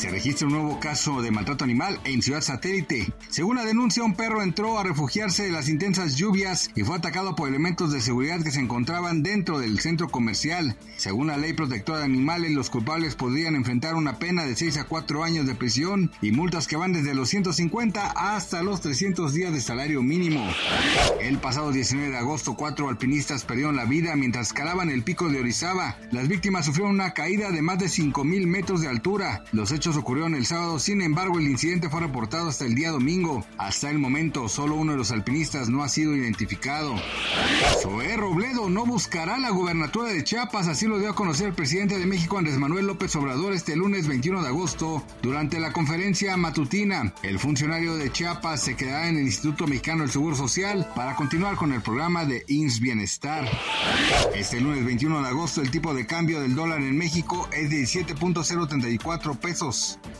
Se registra un nuevo caso de maltrato animal en Ciudad Satélite. Según la denuncia, un perro entró a refugiarse de las intensas lluvias y fue atacado por elementos de seguridad que se encontraban dentro del centro comercial. Según la ley protectora de animales, los culpables podrían enfrentar una pena de 6 a 4 años de prisión y multas que van desde los 150 hasta los 300 días de salario mínimo. El pasado 19 de agosto, cuatro alpinistas perdieron la vida mientras escalaban el pico de Orizaba. Las víctimas sufrieron una caída de más de 5.000 metros de altura. Los hechos ocurrieron el sábado, sin embargo el incidente fue reportado hasta el día domingo. Hasta el momento solo uno de los alpinistas no ha sido identificado. Zoé Robledo no buscará la gubernatura de Chiapas, así lo dio a conocer el presidente de México Andrés Manuel López Obrador este lunes 21 de agosto durante la conferencia matutina. El funcionario de Chiapas se quedará en el Instituto Mexicano del Seguro Social para continuar con el programa de INS Bienestar. Este lunes 21 de agosto el tipo de cambio del dólar en México es de 17.034 pesos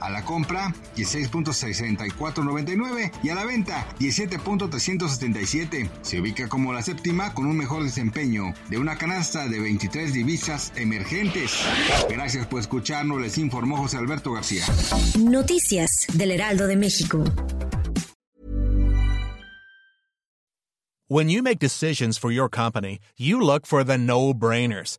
a la compra 16.6499 y a la venta 17.377. Se ubica como la séptima con un mejor desempeño de una canasta de 23 divisas emergentes. Gracias por escucharnos, les informó José Alberto García. Noticias del Heraldo de México. When you make decisions for your company, you look for the no-brainers.